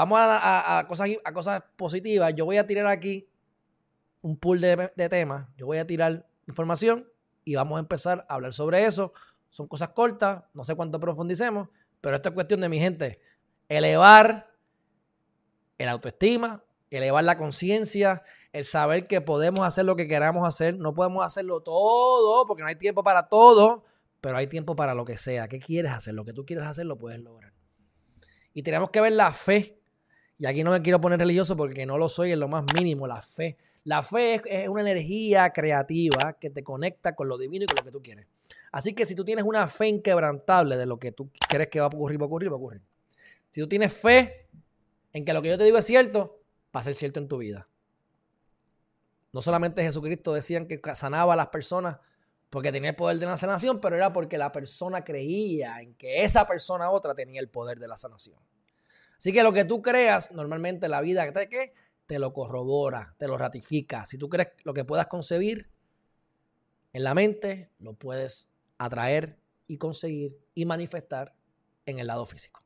Vamos a, cosas, a cosas positivas. Yo voy a tirar aquí un pool de, de temas. Yo voy a tirar información y vamos a empezar a hablar sobre eso. Son cosas cortas, no sé cuánto profundicemos, pero esto es cuestión de mi gente. Elevar el autoestima, elevar la conciencia, el saber que podemos hacer lo que queramos hacer. No podemos hacerlo todo porque no hay tiempo para todo, pero hay tiempo para lo que sea. ¿Qué quieres hacer? Lo que tú quieres hacer lo puedes lograr. Y tenemos que ver la fe. Y aquí no me quiero poner religioso porque no lo soy en lo más mínimo, la fe. La fe es, una energía creativa que te conecta con lo divino y con lo que tú quieres. Así que si tú tienes una fe inquebrantable de lo que tú crees que va a ocurrir, va a ocurrir, va a ocurrir. Si tú tienes fe en que lo que yo te digo es cierto, va a ser cierto en tu vida. No solamente Jesucristo decían que sanaba a las personas porque tenía el poder de la sanación, pero era porque la persona creía en que esa persona otra tenía el poder de la sanación. Así que lo que tú creas, normalmente la vida te, ¿qué? te lo corrobora, te lo ratifica. Si tú crees lo que puedas concebir en la mente, lo puedes atraer y conseguir y manifestar en el lado físico.